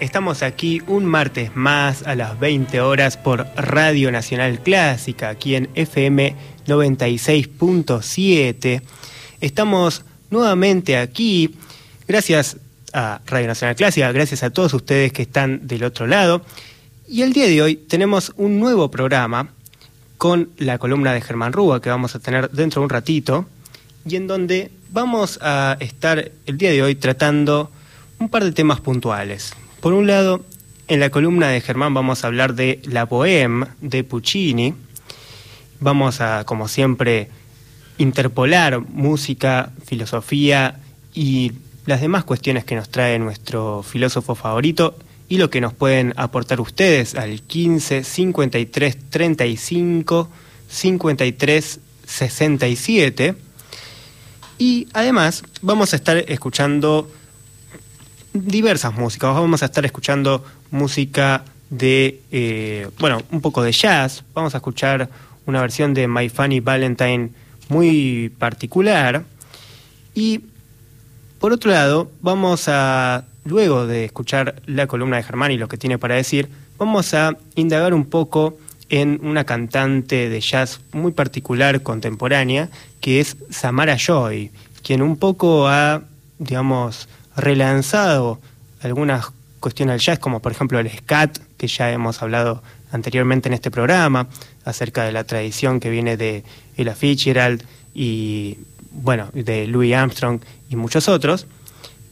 Estamos aquí un martes más a las 20 horas por Radio Nacional Clásica, aquí en FM 96.7. Estamos nuevamente aquí, gracias a Radio Nacional Clásica, gracias a todos ustedes que están del otro lado. Y el día de hoy tenemos un nuevo programa con la columna de Germán Rúa que vamos a tener dentro de un ratito y en donde vamos a estar el día de hoy tratando un par de temas puntuales. Por un lado, en la columna de Germán vamos a hablar de la Bohème de Puccini. Vamos a, como siempre, interpolar música, filosofía y las demás cuestiones que nos trae nuestro filósofo favorito y lo que nos pueden aportar ustedes al 15 53 35 53 67. Y además vamos a estar escuchando diversas músicas. Vamos a estar escuchando música de, eh, bueno, un poco de jazz. Vamos a escuchar una versión de My Funny Valentine muy particular. Y por otro lado, vamos a, luego de escuchar la columna de Germán y lo que tiene para decir, vamos a indagar un poco en una cantante de jazz muy particular contemporánea, que es Samara Joy, quien un poco ha, digamos, relanzado algunas cuestiones del jazz, como por ejemplo el scat, que ya hemos hablado anteriormente en este programa, acerca de la tradición que viene de Ella Fitzgerald y, bueno, de Louis Armstrong y muchos otros,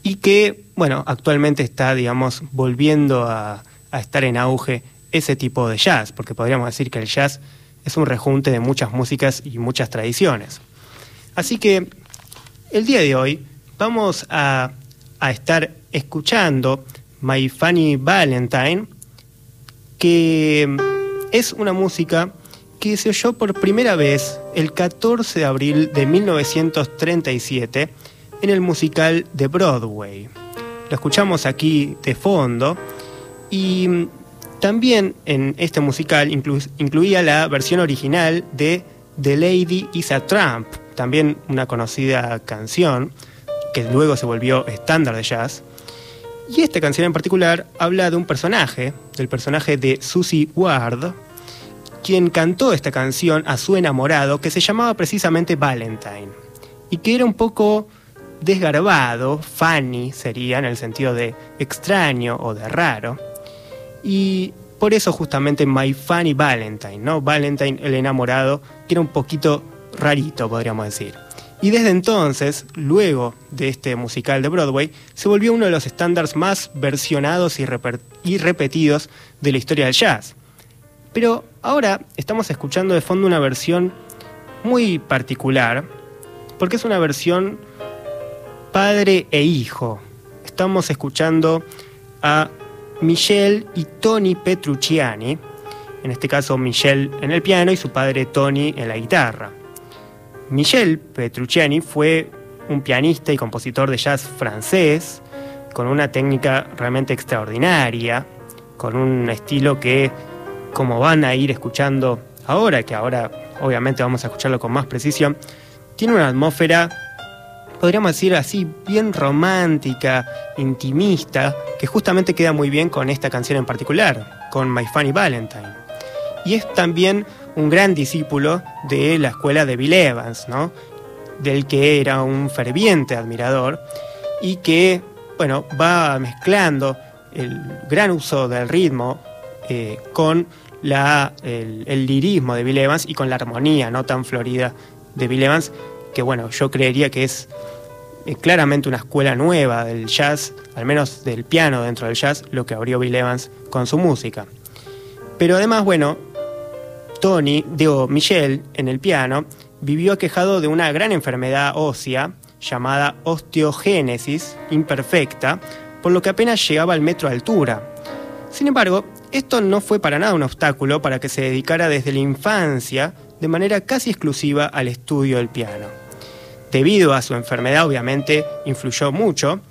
y que, bueno, actualmente está, digamos, volviendo a, a estar en auge ese tipo de jazz, porque podríamos decir que el jazz es un rejunte de muchas músicas y muchas tradiciones. Así que el día de hoy vamos a a estar escuchando My Funny Valentine, que es una música que se oyó por primera vez el 14 de abril de 1937 en el musical de Broadway. Lo escuchamos aquí de fondo y también en este musical incluía la versión original de The Lady is a Tramp, también una conocida canción que luego se volvió estándar de jazz. Y esta canción en particular habla de un personaje, del personaje de Susie Ward, quien cantó esta canción a su enamorado que se llamaba precisamente Valentine y que era un poco desgarbado, funny sería en el sentido de extraño o de raro. Y por eso justamente My Funny Valentine, ¿no? Valentine el enamorado, que era un poquito rarito, podríamos decir. Y desde entonces, luego de este musical de Broadway, se volvió uno de los estándares más versionados y, repetidos de la historia del jazz. Pero ahora estamos escuchando de fondo una versión muy particular, porque es una versión padre e hijo. Estamos escuchando a Michelle y Tony Petrucciani, en este caso Michelle en el piano y su padre Tony en la guitarra. Michel Petrucciani fue un pianista y compositor de jazz francés con una técnica realmente extraordinaria, con un estilo que, como van a ir escuchando ahora, que ahora obviamente vamos a escucharlo con más precisión, tiene una atmósfera, podríamos decir así, bien romántica, intimista, que justamente queda muy bien con esta canción en particular, con My Funny Valentine. Y es también un gran discípulo de la escuela de Bill Evans, ¿no? del que era un ferviente admirador y que bueno, va mezclando el gran uso del ritmo eh, con la, el, lirismo de Bill Evans y con la armonía no tan florida de Bill Evans, que bueno, yo creería que es eh, claramente una escuela nueva del jazz, al menos del piano dentro del jazz, lo que abrió Bill Evans con su música. Pero además, bueno, Tony, digo, Michelle, en el piano, vivió aquejado de una gran enfermedad ósea llamada osteogénesis imperfecta, por lo que apenas llegaba al metro de altura. Sin embargo, esto no fue para nada un obstáculo para que se dedicara desde la infancia de manera casi exclusiva al estudio del piano. Debido a su enfermedad, obviamente, influyó mucho.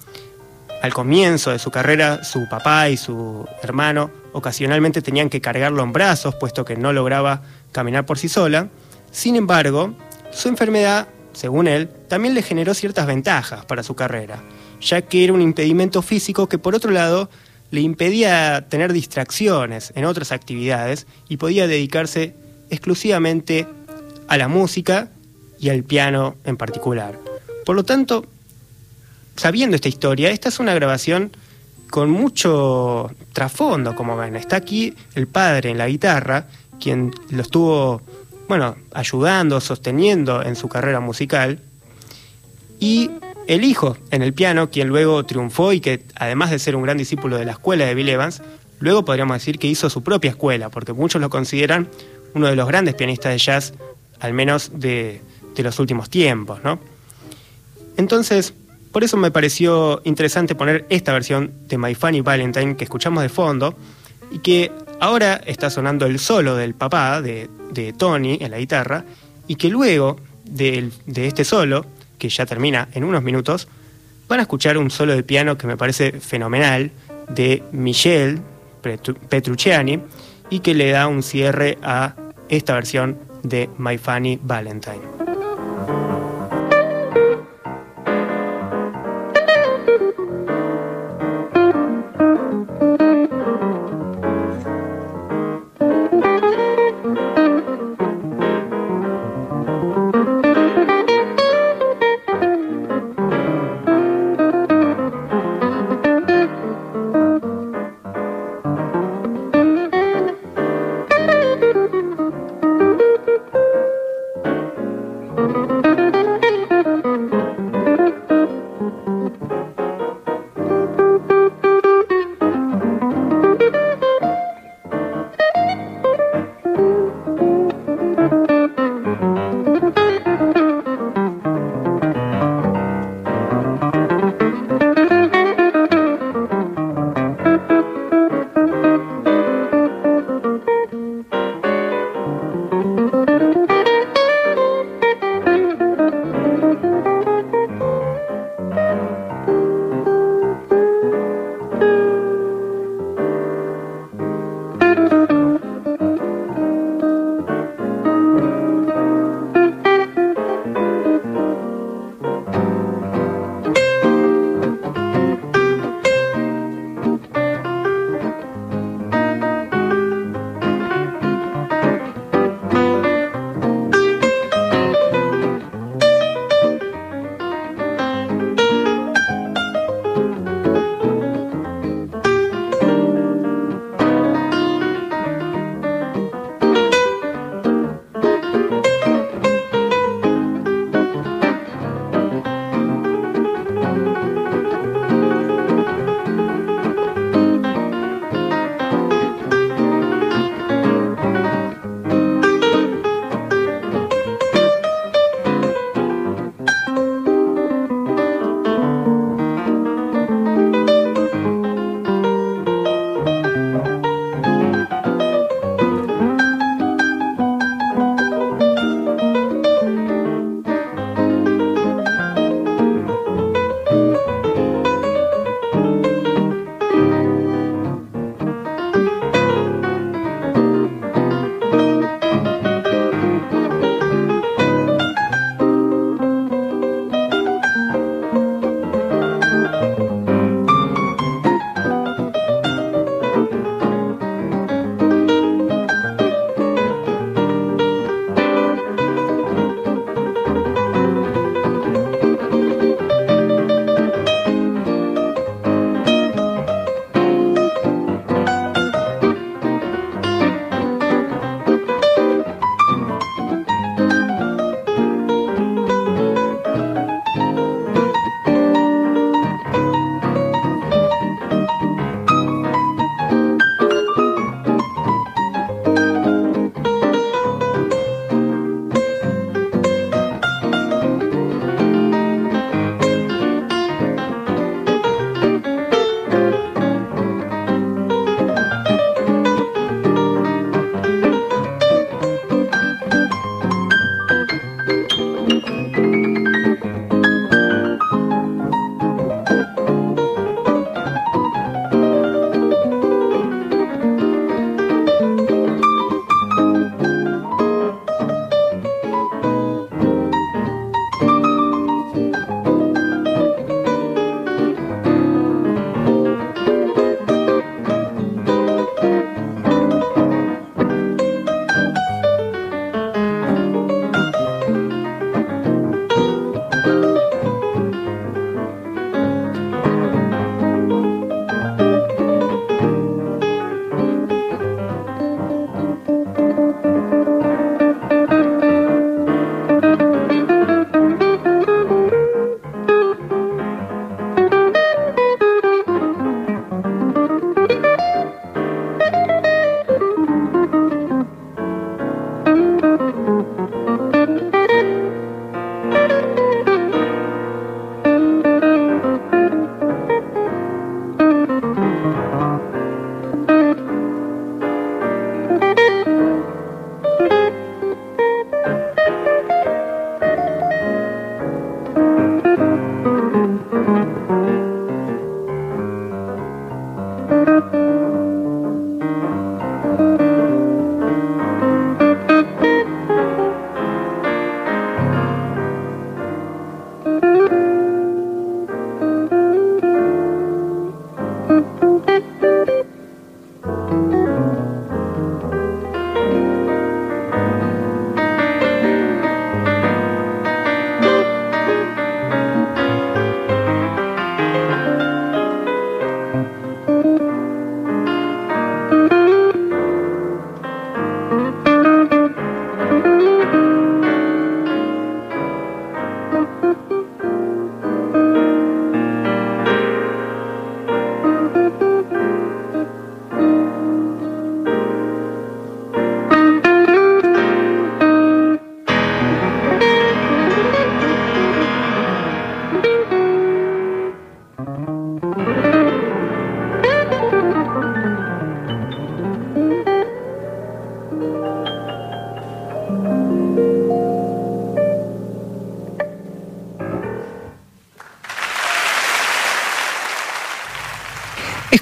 Al comienzo de su carrera, su papá y su hermano ocasionalmente tenían que cargarlo en brazos, puesto que no lograba caminar por sí sola. Sin embargo, su enfermedad, según él, también le generó ciertas ventajas para su carrera, ya que era un impedimento físico que por otro lado le impedía tener distracciones en otras actividades y podía dedicarse exclusivamente a la música y al piano en particular. Por lo tanto, sabiendo esta historia, esta es una grabación con mucho trasfondo, como ven. Está aquí el padre en la guitarra, quien lo estuvo, bueno, ayudando, sosteniendo en su carrera musical, y el hijo en el piano, quien luego triunfó y que además de ser un gran discípulo de la escuela de Bill Evans, luego podríamos decir que hizo su propia escuela, porque muchos lo consideran uno de los grandes pianistas de jazz, al menos de, de los últimos tiempos, ¿no? Entonces, por eso me pareció interesante poner esta versión de My Funny Valentine que escuchamos de fondo y que ahora está sonando el solo del papá de, Tony en la guitarra y que luego de, de este solo que ya termina en unos minutos, van a escuchar un solo de piano que me parece fenomenal de Michel Petrucciani y que le da un cierre a esta versión de My Funny Valentine.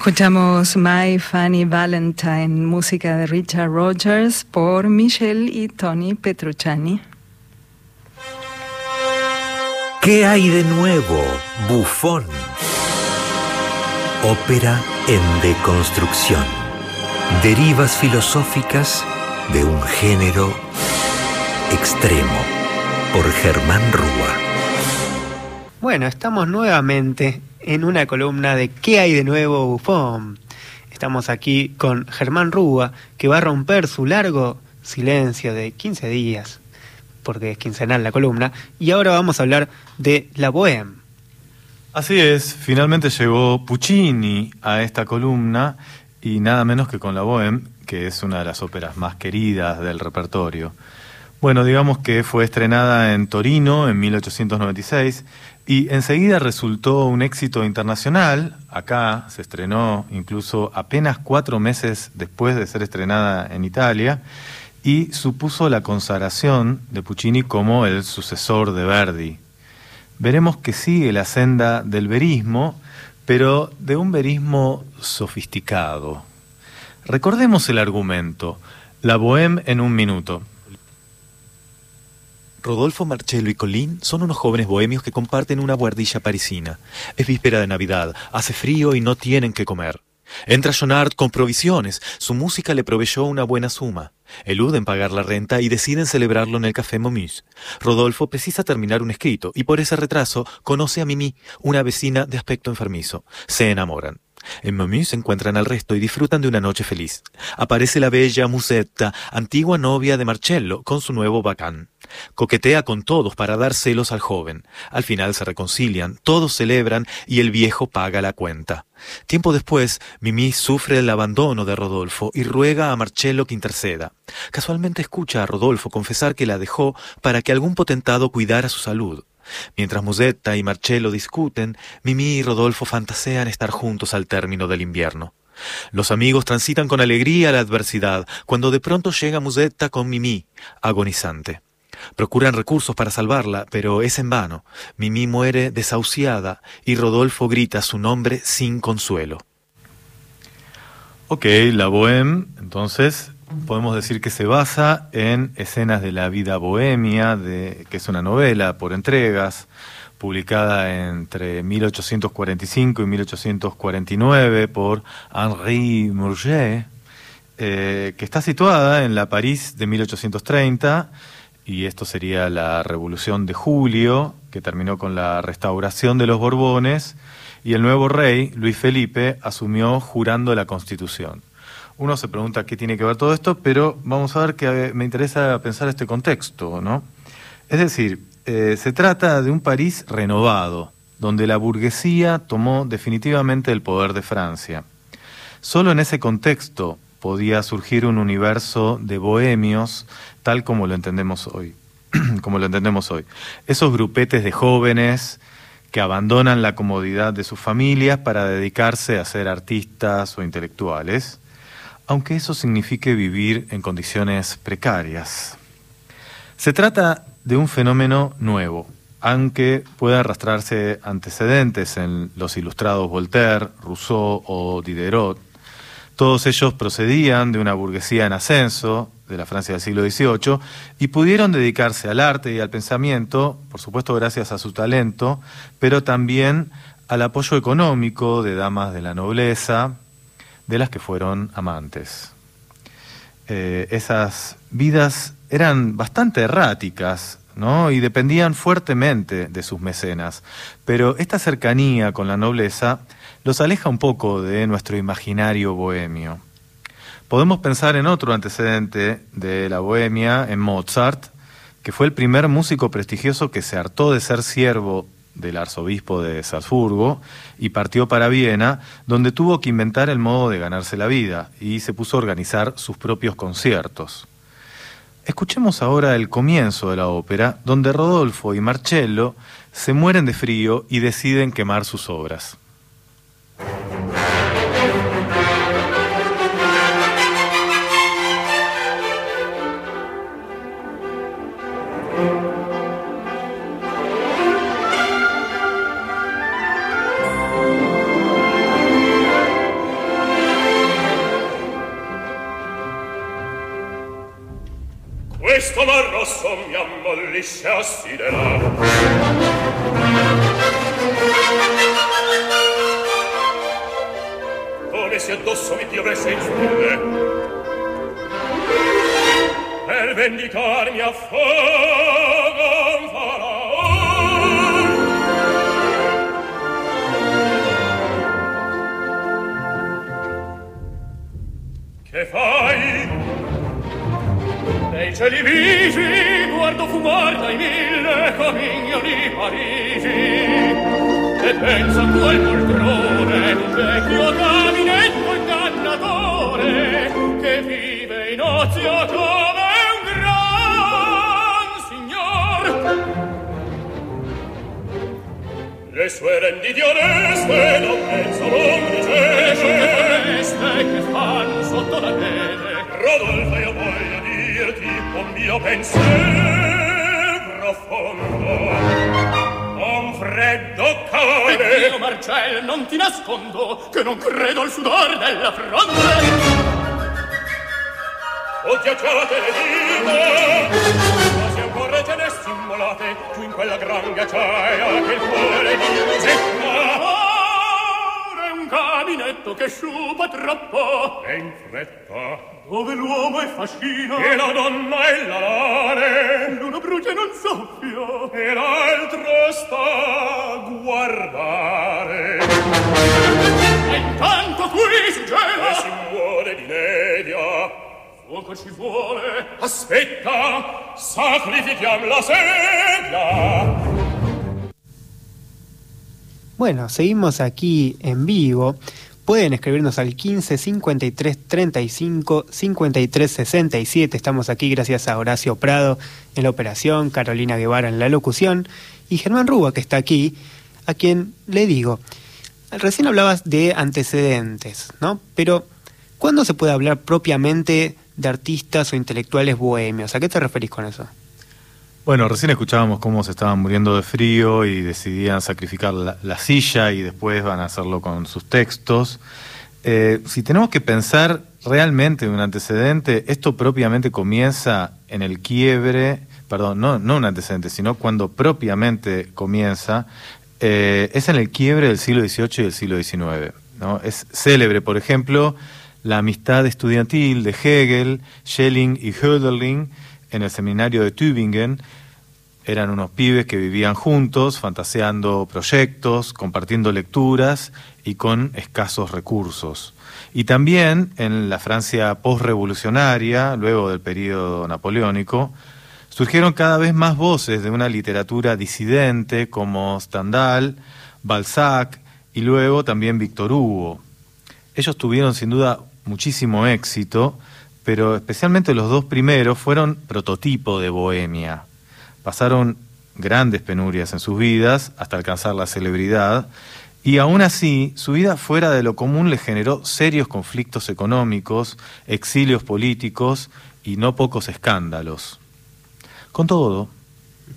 Escuchamos My Funny Valentine, música de Richard Rogers por Michelle y Tony Petrucciani. ¿Qué hay de nuevo, bufón? Ópera en deconstrucción. Derivas filosóficas de un género extremo por Germán Rúa. Bueno, estamos nuevamente en una columna de ¿Qué hay de nuevo, bufón? Estamos aquí con Germán Rúa, que va a romper su largo silencio de 15 días, porque es quincenal la columna, y ahora vamos a hablar de la Bohème. Así es, finalmente llegó Puccini a esta columna y nada menos que con la Bohème, que es una de las óperas más queridas del repertorio. Bueno, digamos que fue estrenada en Torino en 1896 y enseguida resultó un éxito internacional. Acá se estrenó incluso apenas cuatro meses después de ser estrenada en Italia y supuso la consagración de Puccini como el sucesor de Verdi. Veremos que sigue la senda del verismo, pero de un verismo sofisticado. Recordemos el argumento, la bohème en un minuto. Rodolfo, Marcello y Colín son unos jóvenes bohemios que comparten una guardilla parisina. Es víspera de Navidad, hace frío y no tienen que comer. Entra Jonard con provisiones, su música le proveyó una buena suma. Eluden pagar la renta y deciden celebrarlo en el Café Momus. Rodolfo precisa terminar un escrito y por ese retraso conoce a Mimi, una vecina de aspecto enfermizo. Se enamoran. En Momus encuentran al resto y disfrutan de una noche feliz. Aparece la bella Musetta, antigua novia de Marcello, con su nuevo bacán. Coquetea con todos para dar celos al joven. Al final se reconcilian, todos celebran y el viejo paga la cuenta. Tiempo después, Mimi sufre el abandono de Rodolfo y ruega a Marcello que interceda. Casualmente escucha a Rodolfo confesar que la dejó para que algún potentado cuidara su salud. Mientras Musetta y Marcello discuten, Mimi y Rodolfo fantasean estar juntos al término del invierno. Los amigos transitan con alegría la adversidad, cuando de pronto llega Musetta con Mimi, agonizante. Procuran recursos para salvarla, pero es en vano. Mimi muere desahuciada y Rodolfo grita su nombre sin consuelo. Ok, la Bohème, entonces, podemos decir que se basa en escenas de la vida bohemia, que es una novela por entregas, publicada entre 1845 y 1849 por Henri Murger, eh, que está situada en la París de 1830 y esto sería la Revolución de Julio, que terminó con la restauración de los Borbones, y el nuevo rey, Luis Felipe, asumió jurando la Constitución. Uno se pregunta qué tiene que ver todo esto, pero vamos a ver que me interesa pensar este contexto, ¿no? Es decir, eh, se trata de un París renovado, donde la burguesía tomó definitivamente el poder de Francia. Solo en ese contexto podía surgir un universo de bohemios tal como lo entendemos hoy. como lo entendemos hoy. Esos grupetes de jóvenes que abandonan la comodidad de sus familias para dedicarse a ser artistas o intelectuales, aunque eso signifique vivir en condiciones precarias. Se trata de un fenómeno nuevo, aunque pueda arrastrarse antecedentes en los ilustrados Voltaire, Rousseau o Diderot. Todos ellos procedían de una burguesía en ascenso, de la Francia del siglo XVIII, y pudieron dedicarse al arte y al pensamiento, por supuesto gracias a su talento, pero también al apoyo económico de damas de la nobleza, de las que fueron amantes. Eh, esas vidas eran bastante erráticas, ¿no? y dependían fuertemente de sus mecenas, pero esta cercanía con la nobleza los aleja un poco de nuestro imaginario bohemio. Podemos pensar en otro antecedente de la bohemia, en Mozart, que fue el primer músico prestigioso que se hartó de ser siervo del arzobispo de Salzburgo y partió para Viena, donde tuvo que inventar el modo de ganarse la vida y se puso a organizar sus propios conciertos. Escuchemos ahora el comienzo de la ópera, donde Rodolfo y Marcello se mueren de frío y deciden quemar sus obras. questo mar rosso mi ammollisce a sidera. Se addosso mi piovesse in stelle. Per vendicarmi a fuoco un. Che fai? Nei cieli vigi guardo fumar dai mille camignoli parigi e penso a quel poltrone d'un vecchio gabinetto le sue renditi oneste non penso non riceve che fanno sotto la neve. Rodolfo io voglio dirti un mio pensiero profondo. Un freddo cane. E io Marcel non ti nascondo che non credo al sudor della fronte o ghiacciate le dita quasi ancora te ne stimolate giù in quella gran ghiacciaia che il cuore mi usica un caminetto che sciupa troppo e in fretta. dove l'uomo è fascino. E la donna è l'alare l'uno brucia e non soffia e l'altro sta a guardare. E intanto qui si gela. E si muore di nebbia fuoco ci vuole aspetta sacrifichiam la sedia Bueno, seguimos aquí en vivo. Pueden escribirnos al 15 53 35 53 67. Estamos aquí gracias a Horacio Prado en la operación, Carolina Guevara en la locución y Germán Rúa que está aquí, a quien le digo, recién hablabas de antecedentes, ¿no? Pero, ¿cuándo se puede hablar propiamente de artistas o intelectuales bohemios? ¿A qué te referís con eso? Bueno, recién escuchábamos cómo se estaban muriendo de frío y decidían sacrificar la, la silla y después van a hacerlo con sus textos. Eh, si tenemos que pensar realmente en un antecedente, esto propiamente comienza en el quiebre, perdón, no, no un antecedente, sino cuando propiamente comienza, eh, es en el quiebre del siglo XVIII y del siglo XIX. ¿no? Es célebre, por ejemplo, la amistad estudiantil de Hegel, Schelling y Hölderlin, en el seminario de Tübingen. Eran unos pibes que vivían juntos, fantaseando proyectos, compartiendo lecturas y con escasos recursos. Y también en la Francia postrevolucionaria, luego del periodo napoleónico, surgieron cada vez más voces de una literatura disidente como Stendhal, Balzac y luego también Víctor Hugo. Ellos tuvieron sin duda muchísimo éxito, pero especialmente los dos primeros fueron prototipo de bohemia. Pasaron grandes penurias en sus vidas hasta alcanzar la celebridad, y aún así su vida fuera de lo común le generó serios conflictos económicos, exilios políticos y no pocos escándalos. Con todo,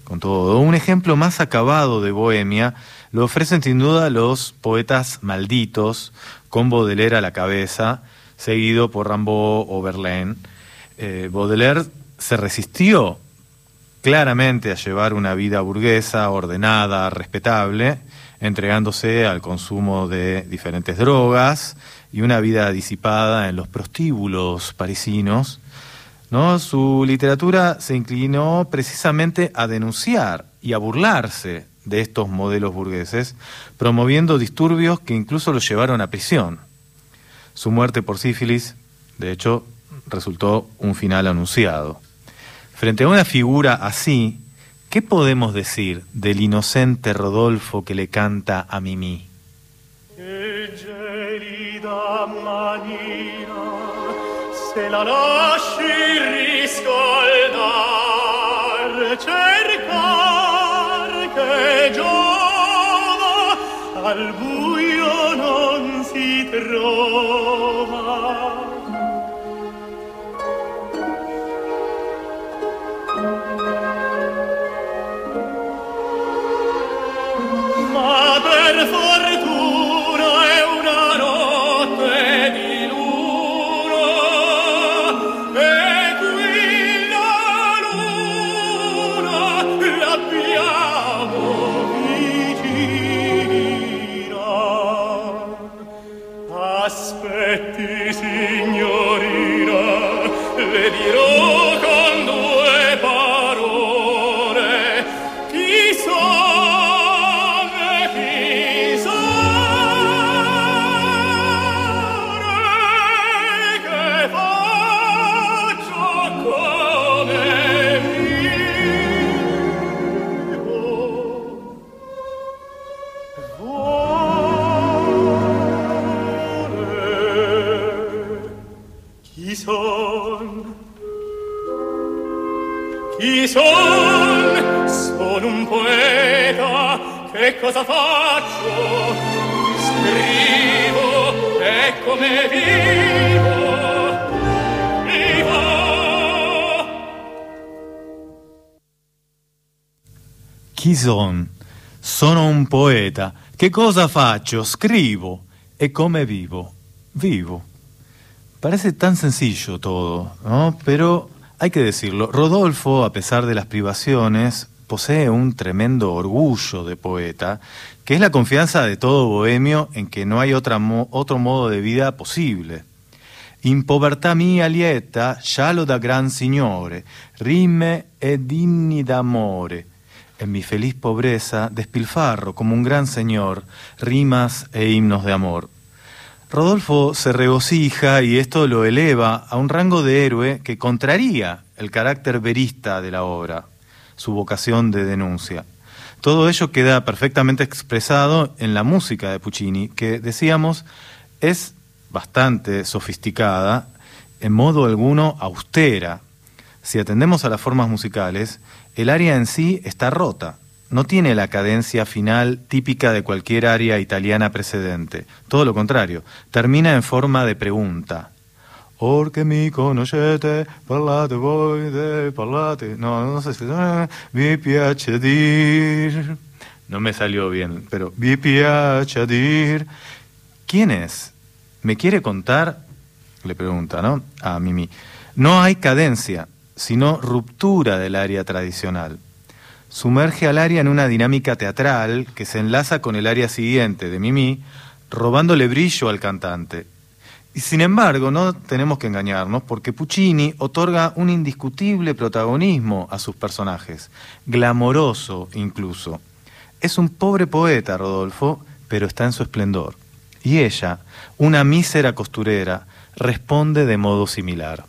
con todo, un ejemplo más acabado de bohemia lo ofrecen sin duda los poetas malditos, con Baudelaire a la cabeza, seguido por Rimbaud o Verlaine. Eh, Baudelaire se resistió claramente a llevar una vida burguesa, ordenada, respetable, entregándose al consumo de diferentes drogas y una vida disipada en los prostíbulos parisinos. ¿no? Su literatura se inclinó precisamente a denunciar y a burlarse de estos modelos burgueses, promoviendo disturbios que incluso lo llevaron a prisión. Su muerte por sífilis, de hecho, resultó un final anunciado. Frente a una figura así, ¿qué podemos decir del inocente Rodolfo que le canta a riscaldar, cercar al trova Chi son? Chi son? Sono un poeta, che cosa faccio? Scrivo, e come vivo, vivo. Chi son? Sono un poeta, che cosa faccio? Scrivo, e come vivo, vivo. Parece tan sencillo todo, ¿no? Pero hay que decirlo, Rodolfo, a pesar de las privaciones, posee un tremendo orgullo de poeta, que es la confianza de todo bohemio en que no hay otra otro modo de vida posible. In povertà mia lieta, scialo da gran signore, rime e inni d'amore. En mi feliz pobreza, despilfarro como un gran señor, rimas e himnos de amor. Rodolfo se regocija y esto lo eleva a un rango de héroe que contraría el carácter verista de la obra, su vocación de denuncia. Todo ello queda perfectamente expresado en la música de Puccini, que decíamos es bastante sofisticada, en modo alguno austera. Si atendemos a las formas musicales, el aria en sí está rota, no tiene la cadencia final típica de cualquier aria italiana precedente. Todo lo contrario, termina en forma de pregunta. Porque mi conoscete, parlate voi de parlate. No, no sé si. Vi piace dir. No me salió bien, pero vi piace dir. ¿Quién es? ¿Me quiere contar? Le pregunta, ¿no? A Mimi. No hay cadencia, sino ruptura del área tradicional sumerge al área en una dinámica teatral que se enlaza con el área siguiente de Mimi, robándole brillo al cantante. Y sin embargo, no tenemos que engañarnos porque Puccini otorga un indiscutible protagonismo a sus personajes, glamoroso incluso. Es un pobre poeta, Rodolfo, pero está en su esplendor. Y ella, una mísera costurera, responde de modo similar.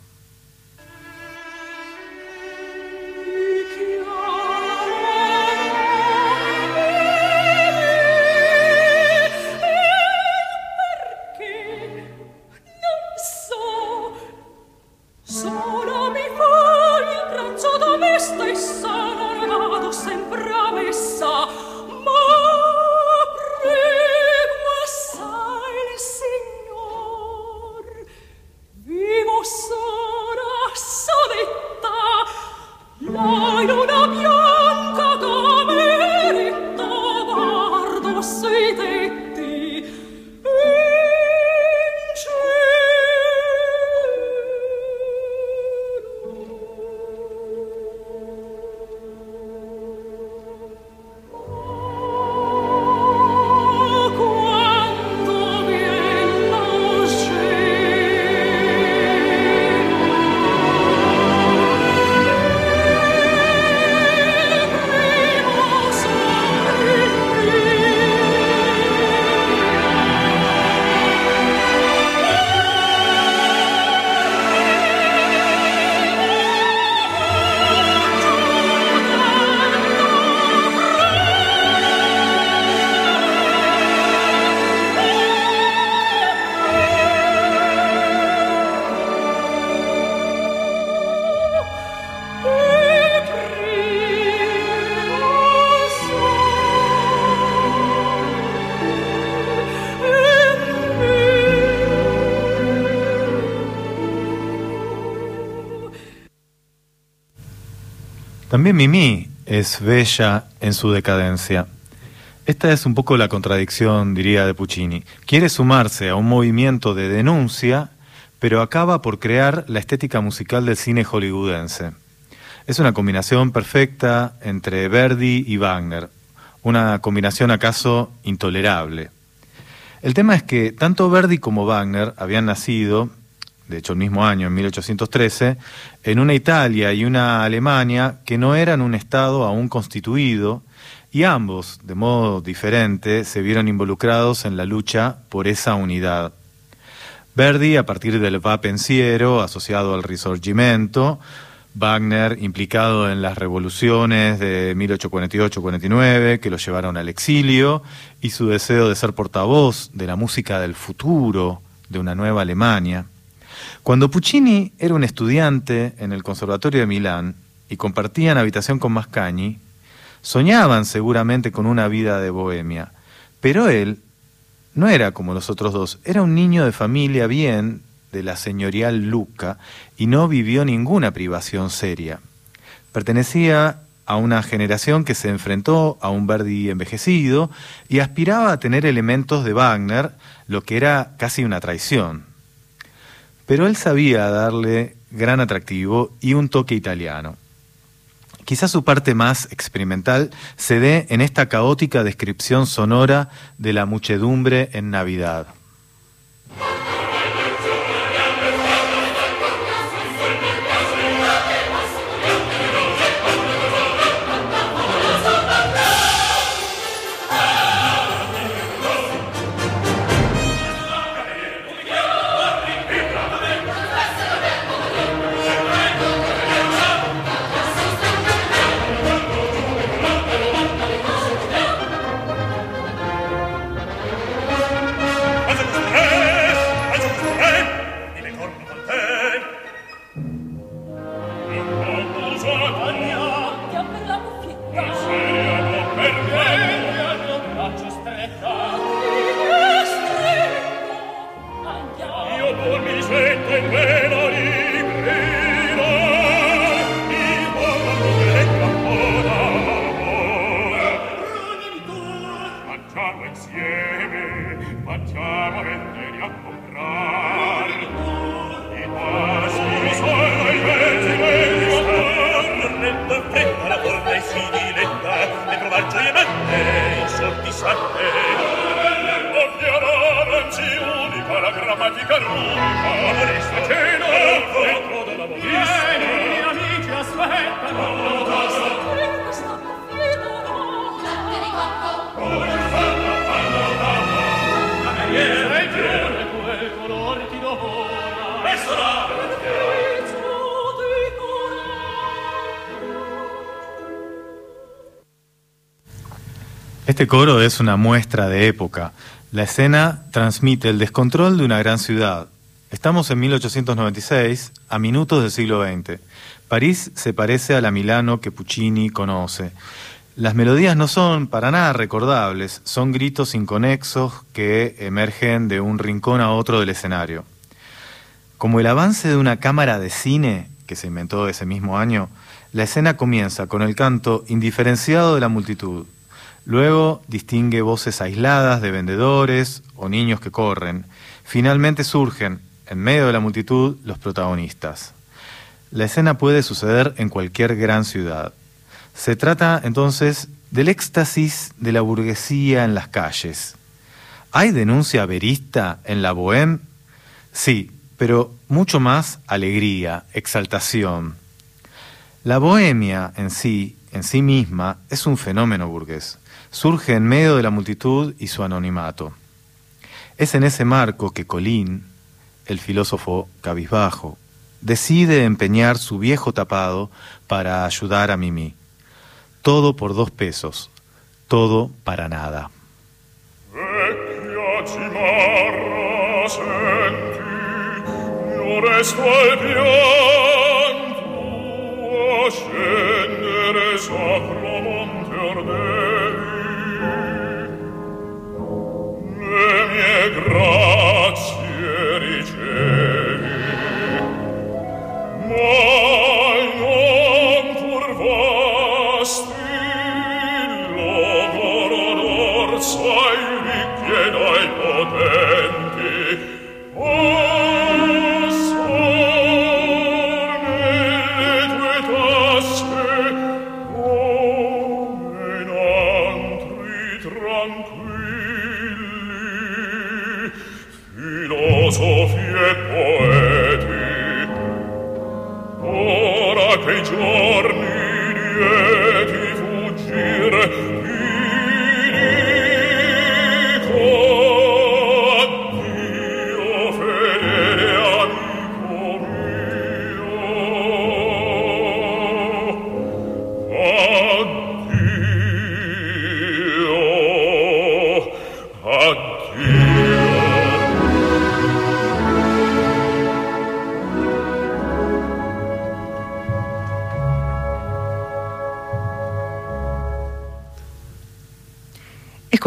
También Mimi es bella en su decadencia. Esta es un poco la contradicción, diría, de Puccini. Quiere sumarse a un movimiento de denuncia, pero acaba por crear la estética musical del cine hollywoodense. Es una combinación perfecta entre Verdi y Wagner, una combinación acaso intolerable. El tema es que tanto Verdi como Wagner habían nacido de hecho el mismo año, en 1813, en una Italia y una Alemania que no eran un Estado aún constituido, y ambos, de modo diferente, se vieron involucrados en la lucha por esa unidad. Verdi, a partir del va pensiero, asociado al Risorgimento, Wagner, implicado en las revoluciones de 1848-49 que lo llevaron al exilio, y su deseo de ser portavoz de la música del futuro, de una nueva Alemania. Cuando Puccini era un estudiante en el Conservatorio de Milán, y compartían habitación con Mascagni, soñaban seguramente con una vida de bohemia, pero él no era como los otros dos, era un niño de familia bien de la señorial Luca y no vivió ninguna privación seria. Pertenecía a una generación que se enfrentó a un Verdi envejecido y aspiraba a tener elementos de Wagner, lo que era casi una traición. Pero él sabía darle gran atractivo y un toque italiano. Quizás su parte más experimental se dé en esta caótica descripción sonora de la muchedumbre en Navidad. Este coro es una muestra de época. La escena transmite el descontrol de una gran ciudad. Estamos en 1896, a minutos del siglo XX. París se parece a la Milano que Puccini conoce. Las melodías no son para nada recordables, son gritos inconexos que emergen de un rincón a otro del escenario. Como el avance de una cámara de cine, que se inventó ese mismo año, la escena comienza con el canto indiferenciado de la multitud, Luego distingue voces aisladas de vendedores o niños que corren. Finalmente surgen, en medio de la multitud, los protagonistas. La escena puede suceder en cualquier gran ciudad. Se trata entonces del éxtasis de la burguesía en las calles. ¿Hay denuncia verista en la bohème? Sí, pero mucho más alegría, exaltación. La bohemia en sí, en sí misma, es un fenómeno burgués surge en medio de la multitud y su anonimato. Es en ese marco que Colín, el filósofo cabizbajo, decide empeñar su viejo tapado para ayudar a Mimi. Todo por dos pesos, todo para nada. Christ.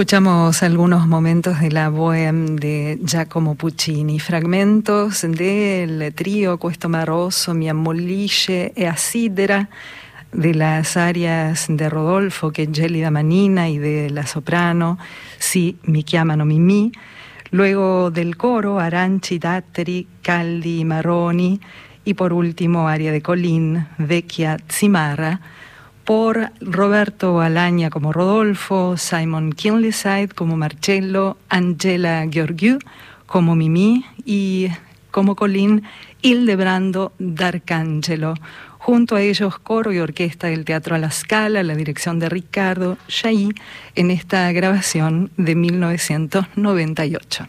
Escuchamos algunos momentos de la Bohème de Giacomo Puccini, fragmentos del trío Questo Maroso, Mi Ammollisce e Asidera, de las arias de Rodolfo, que es Manina, y de la soprano, Si mi chiamano Mimì, luego del coro Aranci, Datteri, Caldi, Maroni, y por último aria de Colín, Vecchia Zimarra, por Roberto Alaña como Rodolfo, Simon Kinleyside como Marcello, Angela Georgiou como Mimi y como Colín Hildebrando D'Arcangelo. Junto a ellos, coro y orquesta del Teatro a la Scala, la dirección de Ricardo Chailly, en esta grabación de 1998.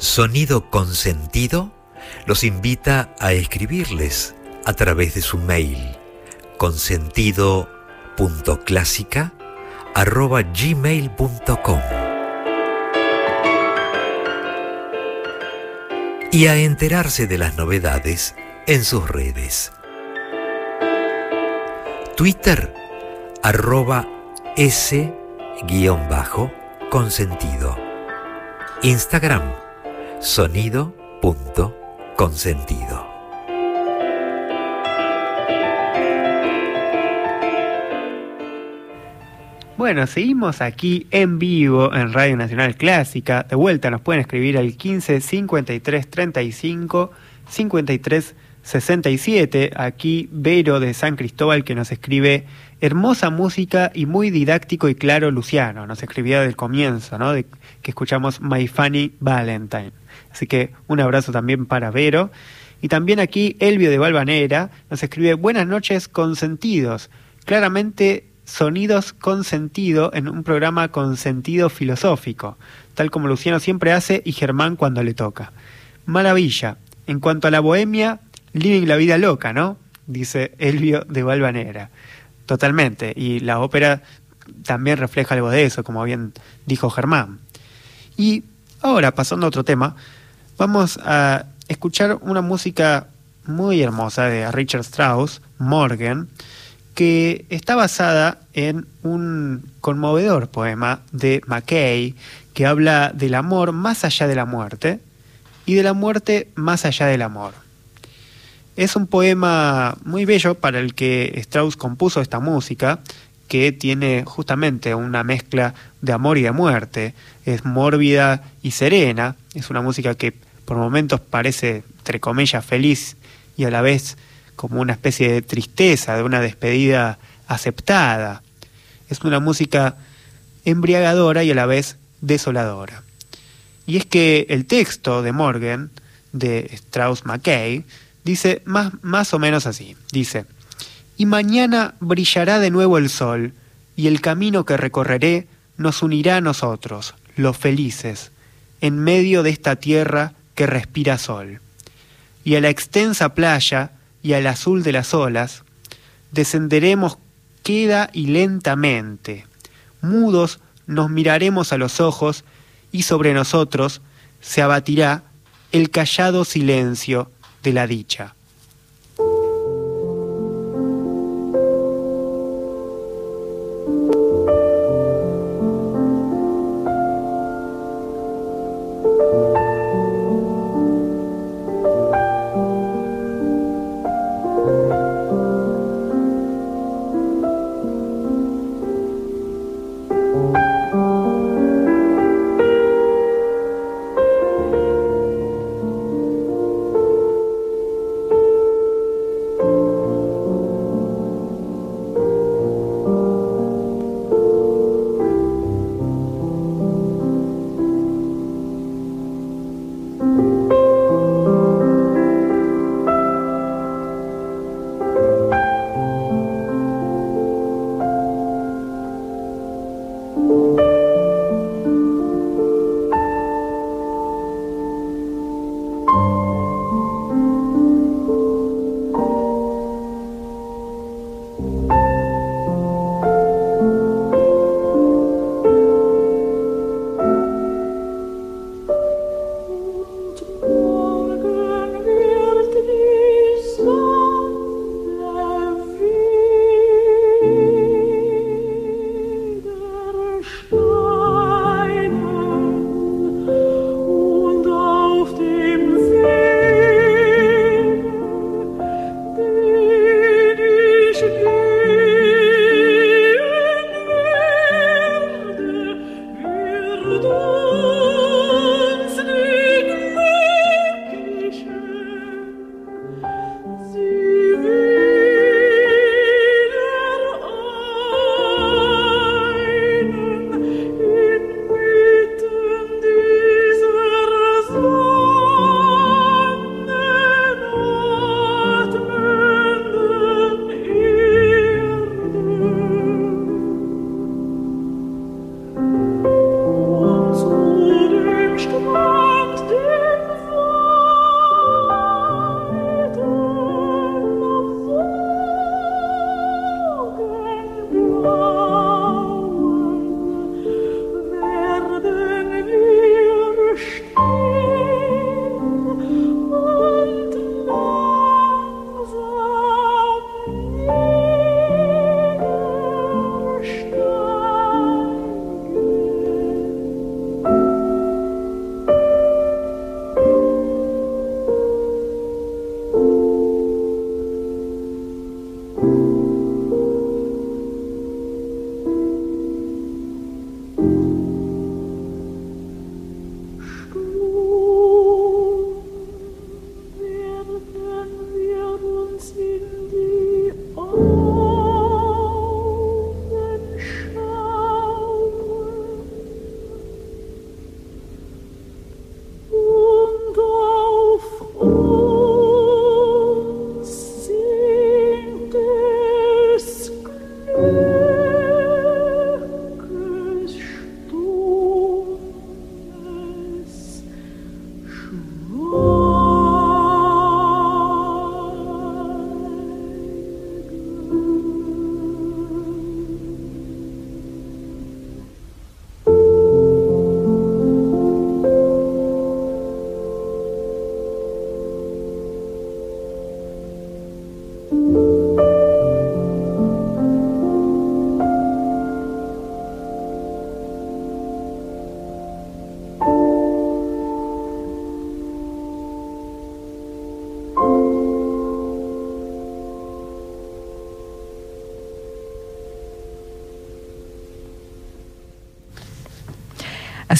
Sonido Consentido los invita a escribirles a través de su mail consentido.clásica.gmail.com y a enterarse de las novedades en sus redes. Twitter arroba s-consentido. Instagram sonido.consentido. Bueno, seguimos aquí en vivo en Radio Nacional Clásica. De vuelta nos pueden escribir al 15 53 35 53 67. Aquí Vero de San Cristóbal que nos escribe hermosa música y muy didáctico y claro Luciano. Nos escribía del comienzo, ¿no? De que escuchamos My Funny Valentine. Así que un abrazo también para Vero. Y también aquí Elvio de Valvanera nos escribe buenas noches consentidos. Claramente sonidos con sentido en un programa con sentido filosófico, tal como Luciano siempre hace y Germán cuando le toca. Maravilla. En cuanto a la bohemia, living la vida loca, ¿no? Dice Elvio de Valvanera. Totalmente. Y la ópera también refleja algo de eso, como bien dijo Germán. Y ahora, pasando a otro tema, vamos a escuchar una música muy hermosa de Richard Strauss, Morgan, que está basada en un conmovedor poema de Mackay que habla del amor más allá de la muerte y de la muerte más allá del amor. Es un poema muy bello para el que Strauss compuso esta música, que tiene justamente una mezcla de amor y de muerte. Es mórbida y serena, es una música que por momentos parece, entre comillas, feliz y a la vez como una especie de tristeza, de una despedida aceptada. Es una música embriagadora y a la vez desoladora. Y es que el texto de Morgan, de Strauss Mackay, dice más, más o menos así. Dice, y mañana brillará de nuevo el sol, y el camino que recorreré nos unirá a nosotros, los felices, en medio de esta tierra que respira sol. Y a la extensa playa y al azul de las olas, descenderemos queda y lentamente. Mudos nos miraremos a los ojos y sobre nosotros se abatirá el callado silencio de la dicha.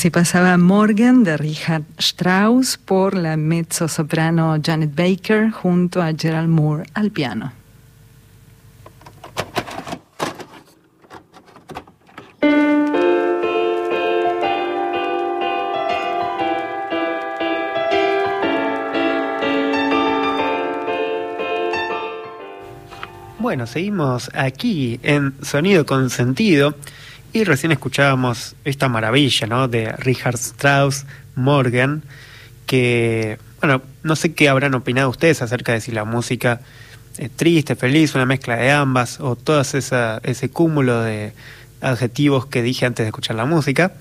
Así pasaba Morgan de Richard Strauss por la mezzo-soprano Janet Baker junto a Gerald Moore al piano. Bueno, seguimos aquí en Sonido con Sentido. Y recién escuchábamos esta maravilla, ¿no? De Richard Strauss, Morgan, que, bueno, no sé qué habrán opinado ustedes acerca de si la música es triste, feliz, una mezcla de ambas, o todo ese cúmulo de adjetivos que dije antes de escuchar la música.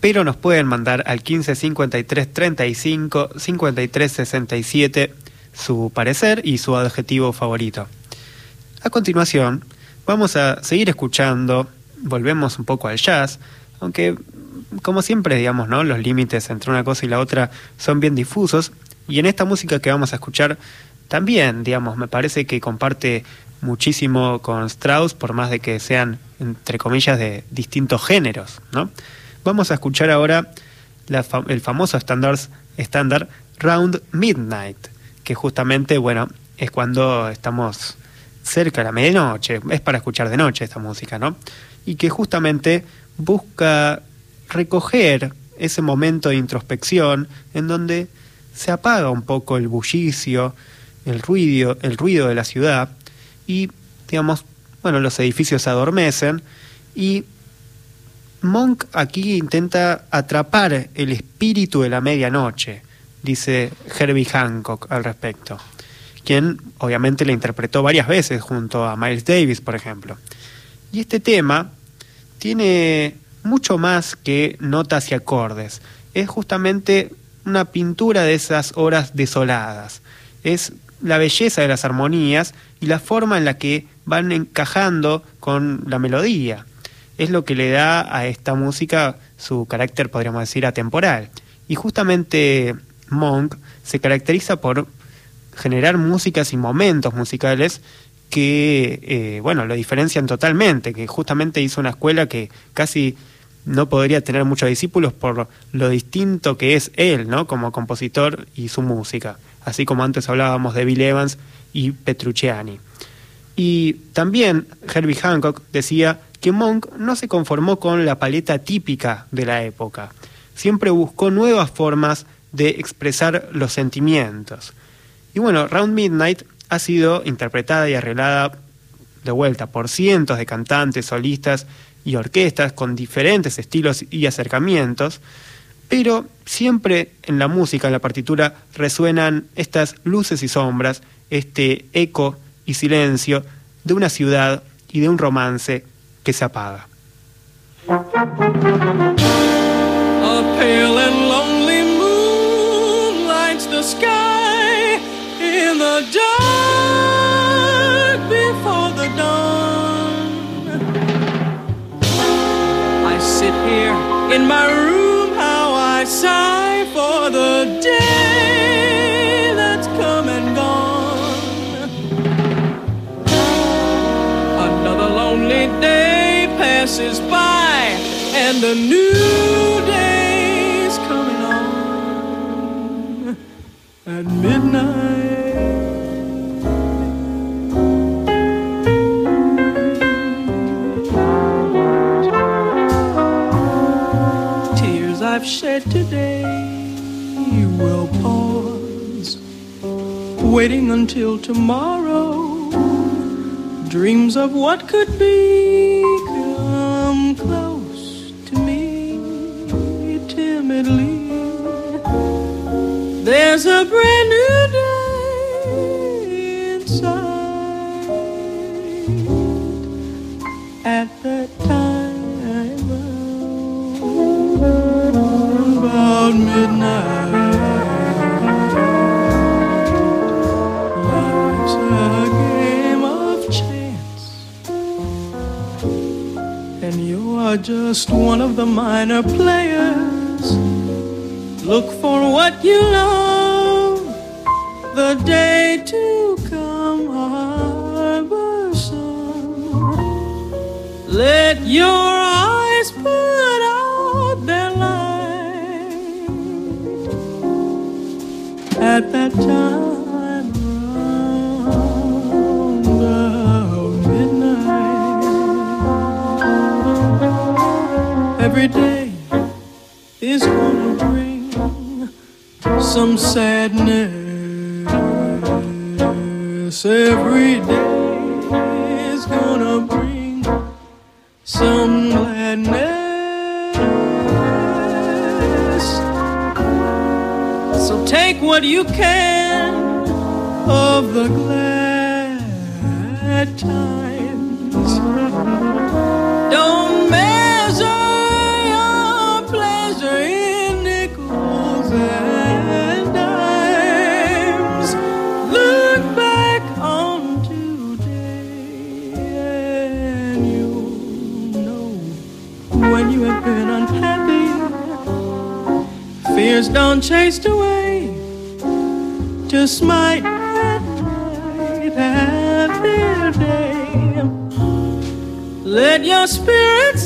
Pero nos pueden mandar al 15 53 35 53 67 su parecer y su adjetivo favorito. A continuación, vamos a seguir escuchando volvemos un poco al jazz, aunque como siempre, digamos, ¿no? Los límites entre una cosa y la otra son bien difusos y en esta música que vamos a escuchar también, digamos, me parece que comparte muchísimo con Strauss por más de que sean entre comillas de distintos géneros, ¿no? Vamos a escuchar ahora el famoso estándar Round Midnight, que justamente, bueno, es cuando estamos cerca de la medianoche, es para escuchar de noche esta música, ¿no? Y que justamente busca recoger ese momento de introspección en donde se apaga un poco el bullicio, el ruido, el ruido de la ciudad y digamos, bueno, los edificios se adormecen y Monk aquí intenta atrapar el espíritu de la medianoche, dice Herbie Hancock al respecto, quien obviamente le interpretó varias veces junto a Miles Davis, por ejemplo. Y este tema tiene mucho más que notas y acordes. Es justamente una pintura de esas horas desoladas. Es la belleza de las armonías y la forma en la que van encajando con la melodía. Es lo que le da a esta música su carácter, podríamos decir, atemporal. Y justamente Monk se caracteriza por generar músicas y momentos musicales que, eh, bueno, lo diferencian totalmente, que justamente hizo una escuela que casi no podría tener muchos discípulos por lo distinto que es él, ¿no? Como compositor y su música, así como antes hablábamos de Bill Evans y Petrucciani. Y también Herbie Hancock decía que Monk no se conformó con la paleta típica de la época, siempre buscó nuevas formas de expresar los sentimientos. Y bueno, Round Midnight ha sido interpretada y arreglada de vuelta por cientos de cantantes, solistas y orquestas con diferentes estilos y acercamientos, pero siempre en la música, en la partitura, resuenan estas luces y sombras, este eco y silencio de una ciudad y de un romance que se apaga. Here in my room, how I sigh for the day that's come and gone. Another lonely day passes by, and a new day's coming on at midnight. I've shed today will pause, waiting until tomorrow. Dreams of what could be come close to me timidly. There's a brand just one of the minor players. Look for what you love the day sadness. Every day is gonna bring some gladness. So take what you can of the glad times. When you have been unhappy. Fears don't chase away. Just at night, happy day. Let your spirit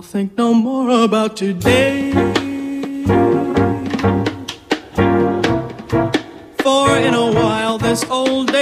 I'll think no more about today. For in a while this old day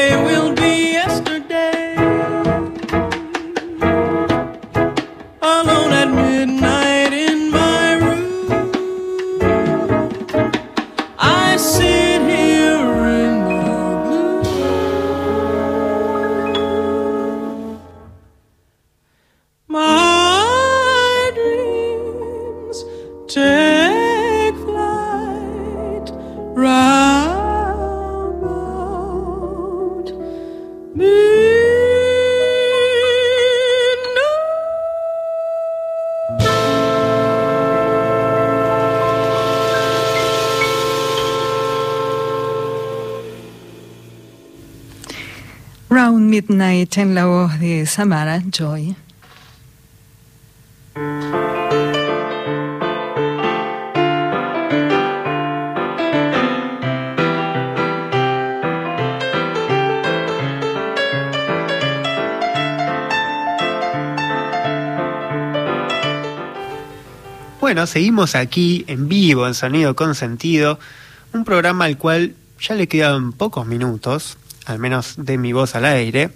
Midnight en la voz de Samara Joy. Bueno, seguimos aquí en vivo, en Sonido con Sentido, un programa al cual ya le quedan pocos minutos, al menos de mi voz al aire.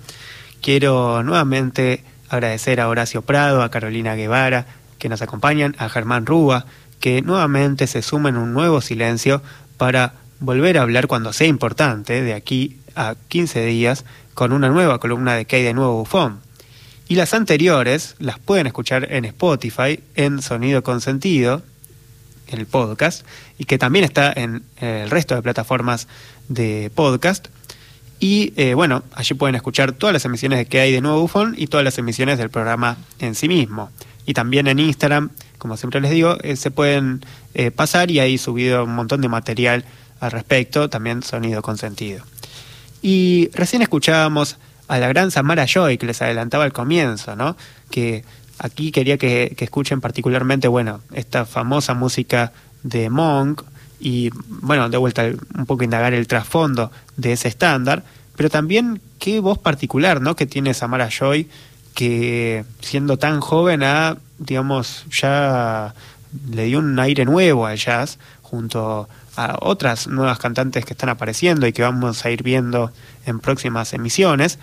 Quiero nuevamente agradecer a Horacio Prado, a Carolina Guevara, que nos acompañan, a Germán Rúa, que nuevamente se suma en un nuevo silencio para volver a hablar cuando sea importante, de aquí a 15 días, con una nueva columna de que hay de nuevo bufón. Y las anteriores las pueden escuchar en Spotify, en Sonido con Sentido, el podcast, y que también está en el resto de plataformas de podcast. Y eh, bueno, allí pueden escuchar todas las emisiones de que hay de Nuevo Bufón y todas las emisiones del programa en sí mismo. Y también en Instagram, como siempre les digo, eh, se pueden eh, pasar y ahí subido un montón de material al respecto, también Sonido con Sentido. Y recién escuchábamos a la gran Samara Joy, que les adelantaba al comienzo, ¿no? Que aquí quería que, que escuchen particularmente, bueno, esta famosa música de Monk y, bueno, de vuelta un poco indagar el trasfondo de ese estándar, pero también qué voz particular, ¿no? Que tiene Samara Joy, que siendo tan joven ha, digamos, ya le dio un aire nuevo al jazz junto a otras nuevas cantantes que están apareciendo y que vamos a ir viendo en próximas emisiones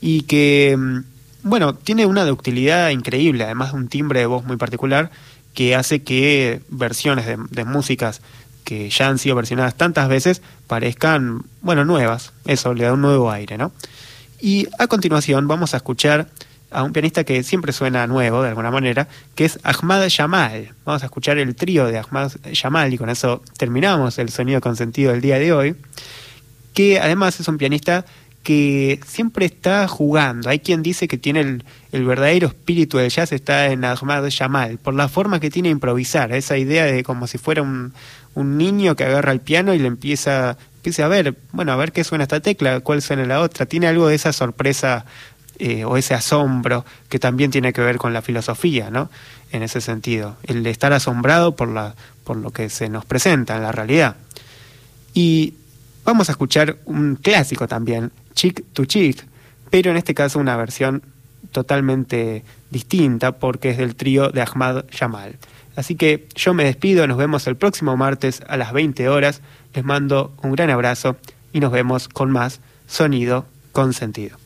y que mm, bueno, tiene una ductilidad increíble, además de un timbre de voz muy particular que hace que versiones de, de músicas que ya han sido versionadas tantas veces parezcan, bueno, nuevas. Eso le da un nuevo aire, ¿no? Y a continuación vamos a escuchar a un pianista que siempre suena nuevo, de alguna manera, que es Ahmad Jamal. Vamos a escuchar el trío de Ahmad Jamal y con eso terminamos el sonido consentido del día de hoy, que además es un pianista que siempre está jugando. Hay quien dice que tiene el, verdadero espíritu del jazz está en Ahmad Jamal, por la forma que tiene de improvisar, esa idea de como si fuera un, un niño que agarra el piano y le empieza, empieza a ver, bueno, a ver qué suena esta tecla, cuál suena la otra. Tiene algo de esa sorpresa eh, o ese asombro que también tiene que ver con la filosofía, ¿no? En ese sentido, el estar asombrado por, la, por lo que se nos presenta en la realidad. Y vamos a escuchar un clásico también, Chick to Chick, pero en este caso una versión totalmente distinta porque es del trío de Ahmad Jamal. Así que yo me despido, nos vemos el próximo martes a las 20 horas, les mando un gran abrazo y nos vemos con más sonido con sentido.